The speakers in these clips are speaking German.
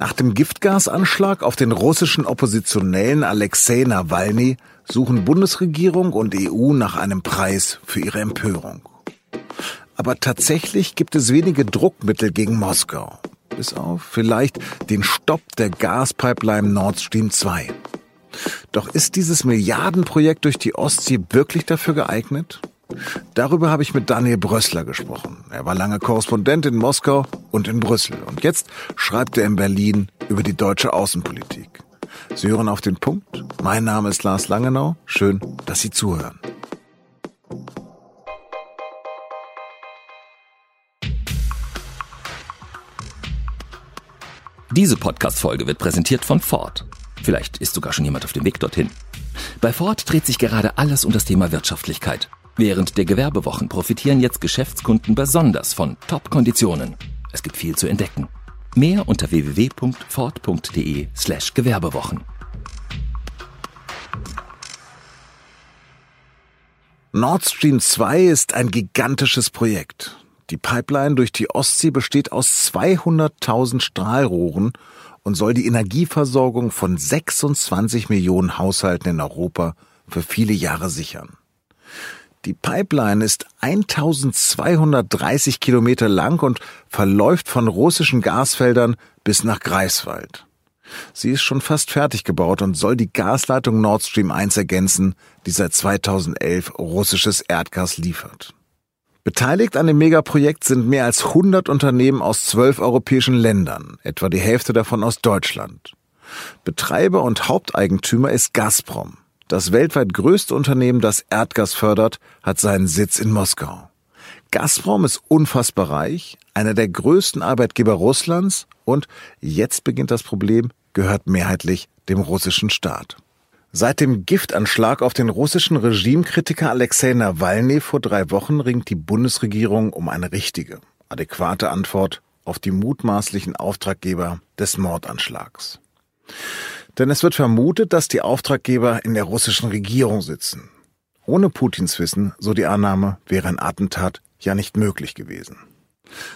Nach dem Giftgasanschlag auf den russischen Oppositionellen Alexei Nawalny suchen Bundesregierung und EU nach einem Preis für ihre Empörung. Aber tatsächlich gibt es wenige Druckmittel gegen Moskau. Bis auf vielleicht den Stopp der Gaspipeline Nord Stream 2. Doch ist dieses Milliardenprojekt durch die Ostsee wirklich dafür geeignet? Darüber habe ich mit Daniel Brössler gesprochen. Er war lange Korrespondent in Moskau und in Brüssel. Und jetzt schreibt er in Berlin über die deutsche Außenpolitik. Sie hören auf den Punkt. Mein Name ist Lars Langenau. Schön, dass Sie zuhören. Diese Podcast-Folge wird präsentiert von Ford. Vielleicht ist sogar schon jemand auf dem Weg dorthin. Bei Ford dreht sich gerade alles um das Thema Wirtschaftlichkeit. Während der Gewerbewochen profitieren jetzt Geschäftskunden besonders von Top-Konditionen. Es gibt viel zu entdecken. Mehr unter www.ford.de slash Gewerbewochen. Nord Stream 2 ist ein gigantisches Projekt. Die Pipeline durch die Ostsee besteht aus 200.000 Strahlrohren und soll die Energieversorgung von 26 Millionen Haushalten in Europa für viele Jahre sichern. Die Pipeline ist 1230 Kilometer lang und verläuft von russischen Gasfeldern bis nach Greifswald. Sie ist schon fast fertig gebaut und soll die Gasleitung Nord Stream 1 ergänzen, die seit 2011 russisches Erdgas liefert. Beteiligt an dem Megaprojekt sind mehr als 100 Unternehmen aus zwölf europäischen Ländern, etwa die Hälfte davon aus Deutschland. Betreiber und Haupteigentümer ist Gazprom. Das weltweit größte Unternehmen, das Erdgas fördert, hat seinen Sitz in Moskau. Gazprom ist unfassbar reich, einer der größten Arbeitgeber Russlands und jetzt beginnt das Problem, gehört mehrheitlich dem russischen Staat. Seit dem Giftanschlag auf den russischen Regimekritiker Alexei Nawalny vor drei Wochen ringt die Bundesregierung um eine richtige, adäquate Antwort auf die mutmaßlichen Auftraggeber des Mordanschlags. Denn es wird vermutet, dass die Auftraggeber in der russischen Regierung sitzen. Ohne Putins Wissen, so die Annahme, wäre ein Attentat ja nicht möglich gewesen.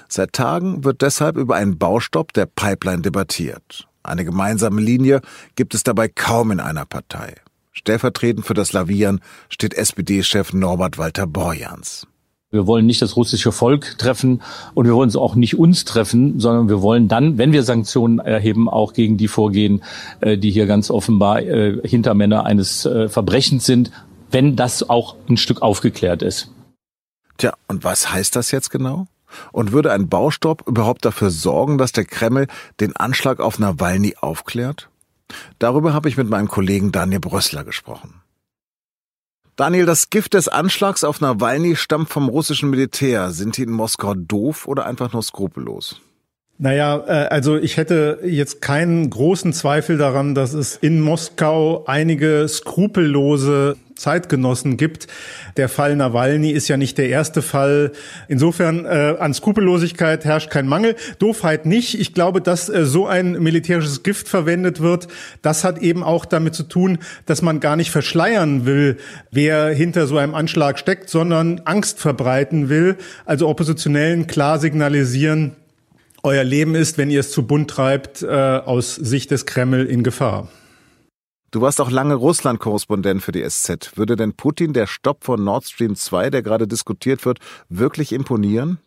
Seit Tagen wird deshalb über einen Baustopp der Pipeline debattiert. Eine gemeinsame Linie gibt es dabei kaum in einer Partei. Stellvertretend für das Lavieren steht SPD-Chef Norbert Walter Borjans. Wir wollen nicht das russische Volk treffen und wir wollen es auch nicht uns treffen, sondern wir wollen dann, wenn wir Sanktionen erheben, auch gegen die vorgehen, äh, die hier ganz offenbar äh, Hintermänner eines äh, Verbrechens sind, wenn das auch ein Stück aufgeklärt ist. Tja, und was heißt das jetzt genau? Und würde ein Baustopp überhaupt dafür sorgen, dass der Kreml den Anschlag auf Nawalny aufklärt? Darüber habe ich mit meinem Kollegen Daniel Brössler gesprochen. Daniel, das Gift des Anschlags auf Nawalny stammt vom russischen Militär. Sind die in Moskau doof oder einfach nur skrupellos? Naja, äh, also ich hätte jetzt keinen großen Zweifel daran, dass es in Moskau einige skrupellose Zeitgenossen gibt. Der Fall Nawalny ist ja nicht der erste Fall. Insofern äh, an Skrupellosigkeit herrscht kein Mangel. Doofheit nicht. Ich glaube, dass äh, so ein militärisches Gift verwendet wird, das hat eben auch damit zu tun, dass man gar nicht verschleiern will, wer hinter so einem Anschlag steckt, sondern Angst verbreiten will. Also Oppositionellen klar signalisieren, euer Leben ist, wenn ihr es zu bunt treibt, äh, aus Sicht des Kreml in Gefahr. Du warst auch lange Russland-Korrespondent für die SZ. Würde denn Putin der Stopp von Nord Stream 2, der gerade diskutiert wird, wirklich imponieren?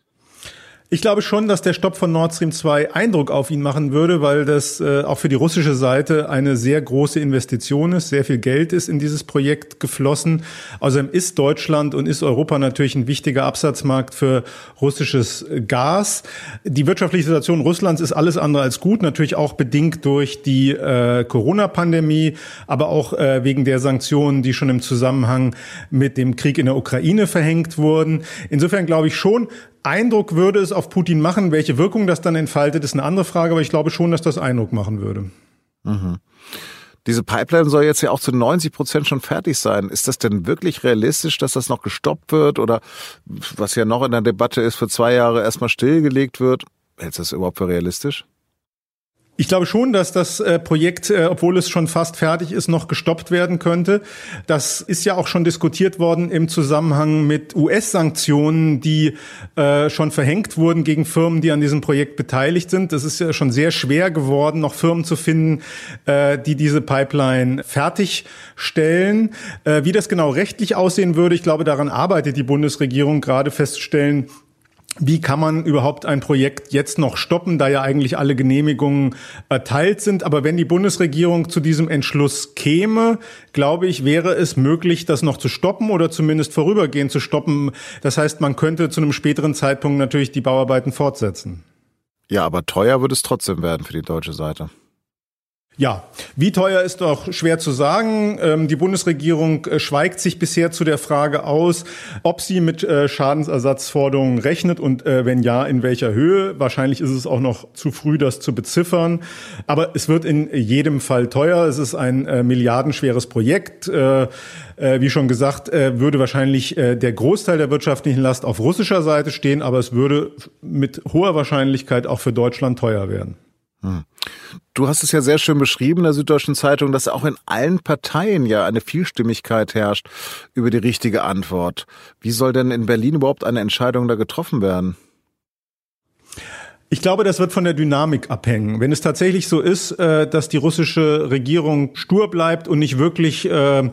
Ich glaube schon, dass der Stopp von Nord Stream 2 Eindruck auf ihn machen würde, weil das äh, auch für die russische Seite eine sehr große Investition ist. Sehr viel Geld ist in dieses Projekt geflossen. Außerdem ist Deutschland und ist Europa natürlich ein wichtiger Absatzmarkt für russisches Gas. Die wirtschaftliche Situation Russlands ist alles andere als gut, natürlich auch bedingt durch die äh, Corona-Pandemie, aber auch äh, wegen der Sanktionen, die schon im Zusammenhang mit dem Krieg in der Ukraine verhängt wurden. Insofern glaube ich schon, Eindruck würde es auf Putin machen. Welche Wirkung das dann entfaltet, ist eine andere Frage, aber ich glaube schon, dass das Eindruck machen würde. Mhm. Diese Pipeline soll jetzt ja auch zu 90 Prozent schon fertig sein. Ist das denn wirklich realistisch, dass das noch gestoppt wird oder was ja noch in der Debatte ist, für zwei Jahre erstmal stillgelegt wird? Hältst du das überhaupt für realistisch? Ich glaube schon, dass das äh, Projekt, äh, obwohl es schon fast fertig ist, noch gestoppt werden könnte. Das ist ja auch schon diskutiert worden im Zusammenhang mit US-Sanktionen, die äh, schon verhängt wurden gegen Firmen, die an diesem Projekt beteiligt sind. Das ist ja schon sehr schwer geworden, noch Firmen zu finden, die diese Pipeline fertigstellen. Wie das genau rechtlich aussehen würde, ich glaube, daran arbeitet die Bundesregierung gerade festzustellen, wie kann man überhaupt ein Projekt jetzt noch stoppen, da ja eigentlich alle Genehmigungen erteilt sind. Aber wenn die Bundesregierung zu diesem Entschluss käme, glaube ich, wäre es möglich, das noch zu stoppen oder zumindest vorübergehend zu stoppen. Das heißt, man könnte zu einem späteren Zeitpunkt natürlich die Bauarbeiten fortsetzen. Ja, aber teuer würde es trotzdem werden für die deutsche Seite. Ja, wie teuer ist doch schwer zu sagen. Ähm, die Bundesregierung äh, schweigt sich bisher zu der Frage aus, ob sie mit äh, Schadensersatzforderungen rechnet und äh, wenn ja, in welcher Höhe. Wahrscheinlich ist es auch noch zu früh, das zu beziffern. Aber es wird in jedem Fall teuer. Es ist ein milliardenschweres Projekt. Wie schon gesagt, würde wahrscheinlich der Großteil der wirtschaftlichen Last auf russischer Seite stehen, aber es würde mit hoher Wahrscheinlichkeit auch für Deutschland teuer werden. Hm. Du hast es ja sehr schön beschrieben in der Süddeutschen Zeitung, dass auch in allen Parteien ja eine Vielstimmigkeit herrscht über die richtige Antwort. Wie soll denn in Berlin überhaupt eine Entscheidung da getroffen werden? Ich glaube, das wird von der Dynamik abhängen. Wenn es tatsächlich so ist, äh, dass die russische Regierung stur bleibt und nicht wirklich äh,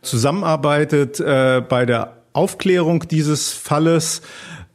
zusammenarbeitet äh, bei der Aufklärung dieses Falles,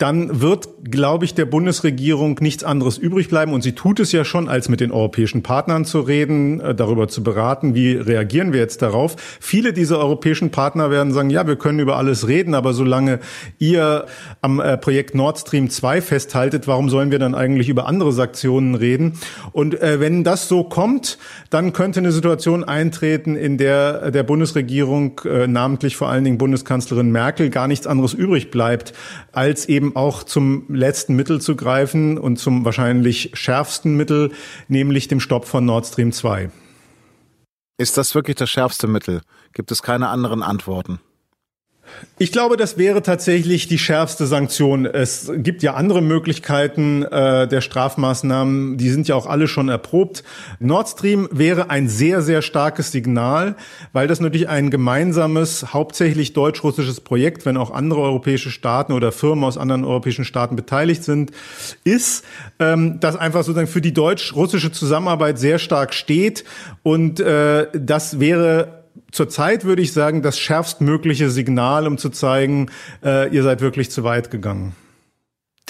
dann wird, glaube ich, der Bundesregierung nichts anderes übrig bleiben. Und sie tut es ja schon, als mit den europäischen Partnern zu reden, äh, darüber zu beraten, wie reagieren wir jetzt darauf. Viele dieser europäischen Partner werden sagen, ja, wir können über alles reden, aber solange ihr am äh, Projekt Nord Stream 2 festhaltet, warum sollen wir dann eigentlich über andere Sanktionen reden? Und äh, wenn das so kommt, dann könnte eine Situation eintreten, in der der Bundesregierung, namentlich vor allen Dingen Bundeskanzlerin Merkel, gar nichts anderes übrig bleibt, als eben auch zum letzten Mittel zu greifen und zum wahrscheinlich schärfsten Mittel, nämlich dem Stopp von Nord Stream 2. Ist das wirklich das schärfste Mittel? Gibt es keine anderen Antworten? Ich glaube, das wäre tatsächlich die schärfste Sanktion. Es gibt ja andere Möglichkeiten äh, der Strafmaßnahmen, die sind ja auch alle schon erprobt. Nord Stream wäre ein sehr, sehr starkes Signal, weil das natürlich ein gemeinsames, hauptsächlich deutsch-russisches Projekt, wenn auch andere europäische Staaten oder Firmen aus anderen europäischen Staaten beteiligt sind, ist, ähm, das einfach sozusagen für die deutsch-russische Zusammenarbeit sehr stark steht. Und äh, das wäre zurzeit würde ich sagen, das schärfstmögliche Signal, um zu zeigen, äh, ihr seid wirklich zu weit gegangen.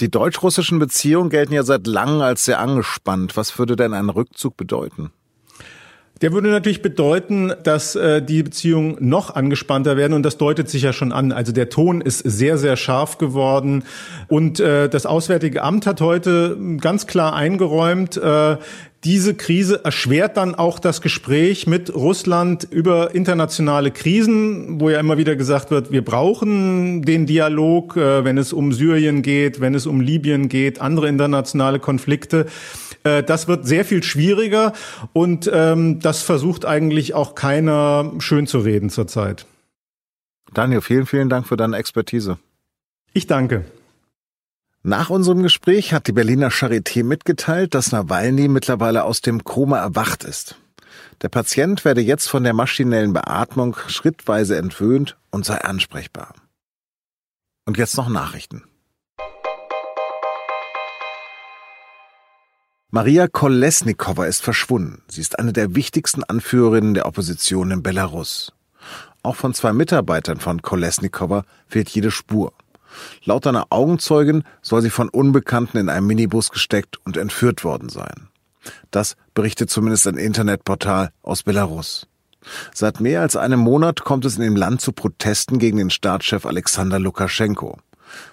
Die deutsch-russischen Beziehungen gelten ja seit langem als sehr angespannt. Was würde denn ein Rückzug bedeuten? Der würde natürlich bedeuten, dass äh, die Beziehungen noch angespannter werden und das deutet sich ja schon an. Also der Ton ist sehr, sehr scharf geworden und äh, das Auswärtige Amt hat heute ganz klar eingeräumt, äh, diese Krise erschwert dann auch das Gespräch mit Russland über internationale Krisen, wo ja immer wieder gesagt wird, wir brauchen den Dialog, äh, wenn es um Syrien geht, wenn es um Libyen geht, andere internationale Konflikte. Äh, das wird sehr viel schwieriger und ähm, das versucht eigentlich auch keiner schön zu reden zurzeit. Daniel, vielen, vielen Dank für deine Expertise. Ich danke. Nach unserem Gespräch hat die Berliner Charité mitgeteilt, dass Nawalny mittlerweile aus dem Koma erwacht ist. Der Patient werde jetzt von der maschinellen Beatmung schrittweise entwöhnt und sei ansprechbar. Und jetzt noch Nachrichten. Maria Kolesnikova ist verschwunden. Sie ist eine der wichtigsten Anführerinnen der Opposition in Belarus. Auch von zwei Mitarbeitern von Kolesnikova fehlt jede Spur. Laut einer Augenzeugen soll sie von Unbekannten in einem Minibus gesteckt und entführt worden sein. Das berichtet zumindest ein Internetportal aus Belarus. Seit mehr als einem Monat kommt es in dem Land zu Protesten gegen den Staatschef Alexander Lukaschenko.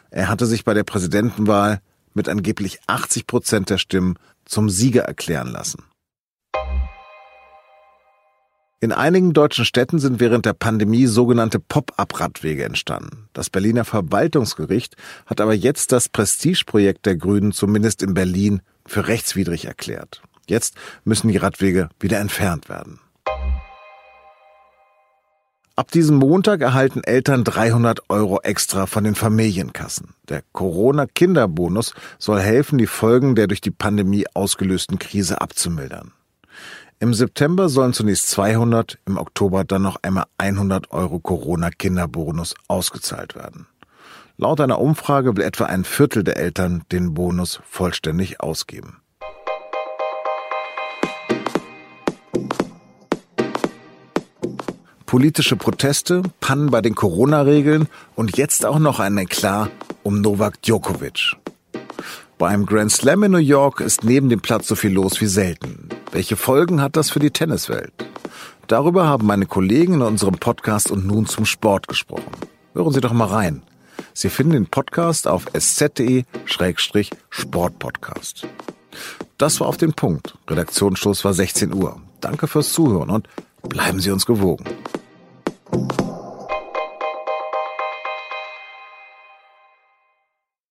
Er hatte sich bei der Präsidentenwahl mit angeblich 80 Prozent der Stimmen zum Sieger erklären lassen. In einigen deutschen Städten sind während der Pandemie sogenannte Pop-up-Radwege entstanden. Das Berliner Verwaltungsgericht hat aber jetzt das Prestigeprojekt der Grünen zumindest in Berlin für rechtswidrig erklärt. Jetzt müssen die Radwege wieder entfernt werden. Ab diesem Montag erhalten Eltern 300 Euro extra von den Familienkassen. Der Corona-Kinderbonus soll helfen, die Folgen der durch die Pandemie ausgelösten Krise abzumildern. Im September sollen zunächst 200, im Oktober dann noch einmal 100 Euro Corona-Kinderbonus ausgezahlt werden. Laut einer Umfrage will etwa ein Viertel der Eltern den Bonus vollständig ausgeben. Politische Proteste, Pannen bei den Corona-Regeln und jetzt auch noch ein Eklat um Novak Djokovic. Beim Grand Slam in New York ist neben dem Platz so viel los wie selten. Welche Folgen hat das für die Tenniswelt? Darüber haben meine Kollegen in unserem Podcast und nun zum Sport gesprochen. Hören Sie doch mal rein. Sie finden den Podcast auf sz.de-sportpodcast. Das war auf den Punkt. Redaktionsstoß war 16 Uhr. Danke fürs Zuhören und bleiben Sie uns gewogen.